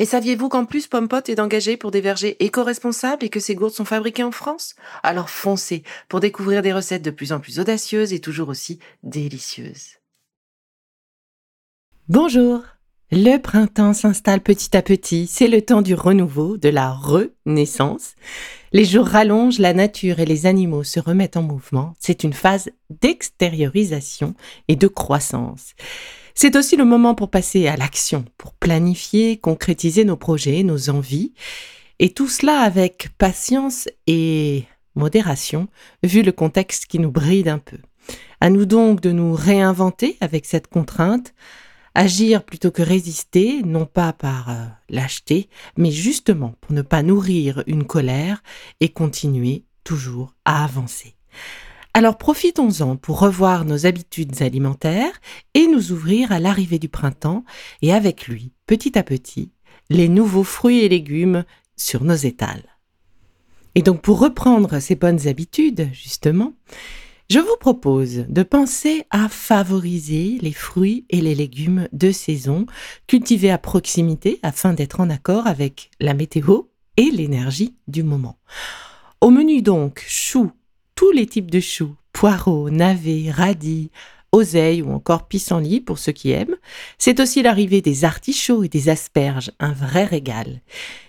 Et saviez-vous qu'en plus Pompot est engagé pour des vergers éco-responsables et que ces gourdes sont fabriquées en France? Alors foncez pour découvrir des recettes de plus en plus audacieuses et toujours aussi délicieuses. Bonjour Le printemps s'installe petit à petit, c'est le temps du renouveau, de la renaissance. Les jours rallongent, la nature et les animaux se remettent en mouvement, c'est une phase d'extériorisation et de croissance. C'est aussi le moment pour passer à l'action, pour planifier, concrétiser nos projets, nos envies, et tout cela avec patience et modération, vu le contexte qui nous bride un peu. À nous donc de nous réinventer avec cette contrainte, agir plutôt que résister, non pas par euh, lâcheté, mais justement pour ne pas nourrir une colère et continuer toujours à avancer. Alors profitons-en pour revoir nos habitudes alimentaires et nous ouvrir à l'arrivée du printemps et avec lui, petit à petit, les nouveaux fruits et légumes sur nos étals. Et donc pour reprendre ces bonnes habitudes, justement, je vous propose de penser à favoriser les fruits et les légumes de saison cultivés à proximité afin d'être en accord avec la météo et l'énergie du moment. Au menu donc, choux, tous les types de choux, poireaux, navets, radis, oseilles ou encore pissenlits pour ceux qui aiment. C'est aussi l'arrivée des artichauts et des asperges, un vrai régal.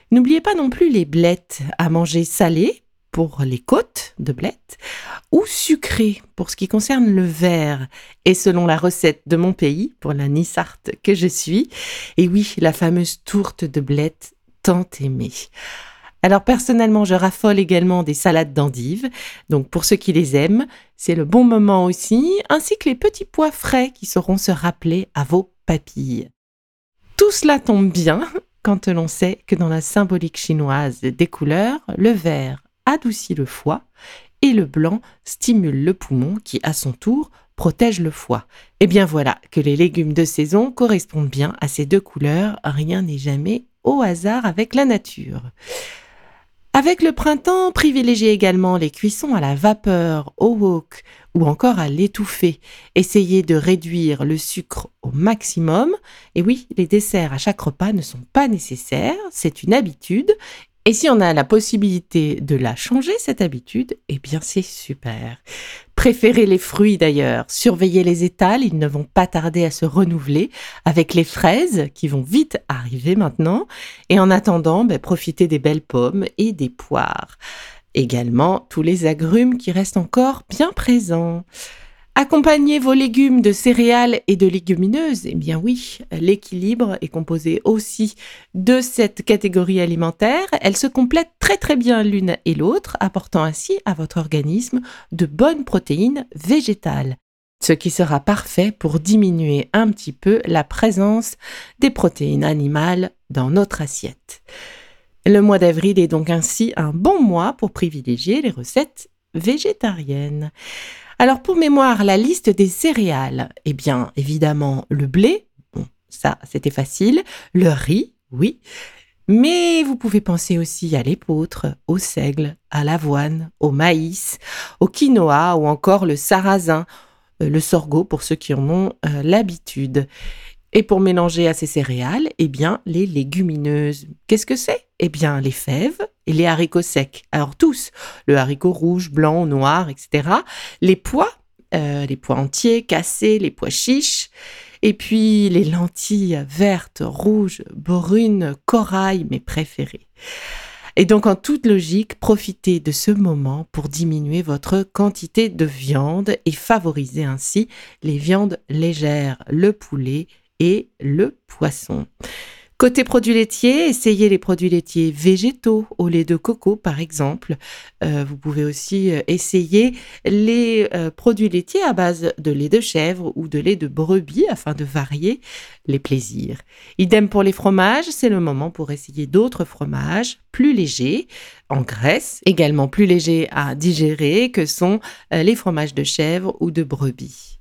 N'oubliez pas non plus les blettes à manger salées pour les côtes de blettes ou sucrées pour ce qui concerne le verre et selon la recette de mon pays pour la Nissarte que je suis. Et oui, la fameuse tourte de blettes tant aimée. Alors personnellement, je raffole également des salades d'endives. Donc pour ceux qui les aiment, c'est le bon moment aussi, ainsi que les petits pois frais qui sauront se rappeler à vos papilles. Tout cela tombe bien quand l'on sait que dans la symbolique chinoise des couleurs, le vert adoucit le foie et le blanc stimule le poumon qui, à son tour, protège le foie. Et bien voilà que les légumes de saison correspondent bien à ces deux couleurs, rien n'est jamais au hasard avec la nature. Avec le printemps, privilégiez également les cuissons à la vapeur, au wok ou encore à l'étouffée. Essayez de réduire le sucre au maximum. Et oui, les desserts à chaque repas ne sont pas nécessaires, c'est une habitude et si on a la possibilité de la changer, cette habitude, eh bien c'est super. Préférez les fruits d'ailleurs, surveillez les étals, ils ne vont pas tarder à se renouveler avec les fraises qui vont vite arriver maintenant. Et en attendant, ben, profitez des belles pommes et des poires. Également tous les agrumes qui restent encore bien présents. Accompagnez vos légumes de céréales et de légumineuses. Eh bien oui, l'équilibre est composé aussi de cette catégorie alimentaire. Elles se complètent très très bien l'une et l'autre, apportant ainsi à votre organisme de bonnes protéines végétales. Ce qui sera parfait pour diminuer un petit peu la présence des protéines animales dans notre assiette. Le mois d'avril est donc ainsi un bon mois pour privilégier les recettes végétariennes. Alors pour mémoire, la liste des céréales, eh bien évidemment le blé, bon, ça c'était facile, le riz, oui, mais vous pouvez penser aussi à l'épeautre, au seigle, à l'avoine, au maïs, au quinoa ou encore le sarrasin, euh, le sorgho pour ceux qui en ont euh, l'habitude. Et pour mélanger à ces céréales, eh bien, les légumineuses. Qu'est-ce que c'est? Eh bien, les fèves les haricots secs. Alors tous, le haricot rouge, blanc, noir, etc. Les pois, euh, les pois entiers, cassés, les pois chiches. Et puis les lentilles vertes, rouges, brunes, corail, mes préférées. Et donc en toute logique, profitez de ce moment pour diminuer votre quantité de viande et favoriser ainsi les viandes légères, le poulet et le poisson. Côté produits laitiers, essayez les produits laitiers végétaux au lait de coco par exemple. Euh, vous pouvez aussi euh, essayer les euh, produits laitiers à base de lait de chèvre ou de lait de brebis afin de varier les plaisirs. Idem pour les fromages, c'est le moment pour essayer d'autres fromages plus légers en graisse, également plus légers à digérer que sont les fromages de chèvre ou de brebis.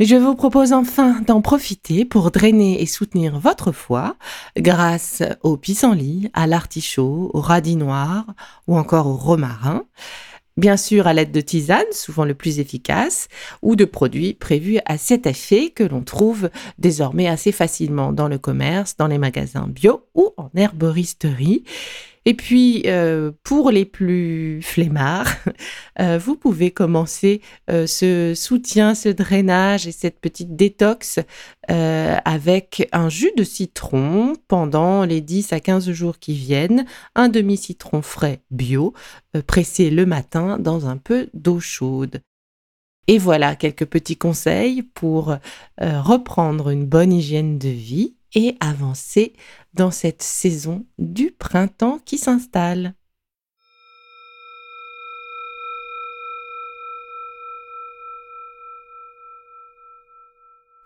Je vous propose enfin d'en profiter pour drainer et soutenir votre foie grâce au pissenlit, à l'artichaut, au radis noir ou encore au romarin. Bien sûr à l'aide de tisanes, souvent le plus efficace, ou de produits prévus à cet effet que l'on trouve désormais assez facilement dans le commerce, dans les magasins bio ou en herboristerie. Et puis, euh, pour les plus flemmards, euh, vous pouvez commencer euh, ce soutien, ce drainage et cette petite détox avec un jus de citron pendant les 10 à 15 jours qui viennent, un demi-citron frais bio, pressé le matin dans un peu d'eau chaude. Et voilà quelques petits conseils pour reprendre une bonne hygiène de vie et avancer dans cette saison du printemps qui s'installe.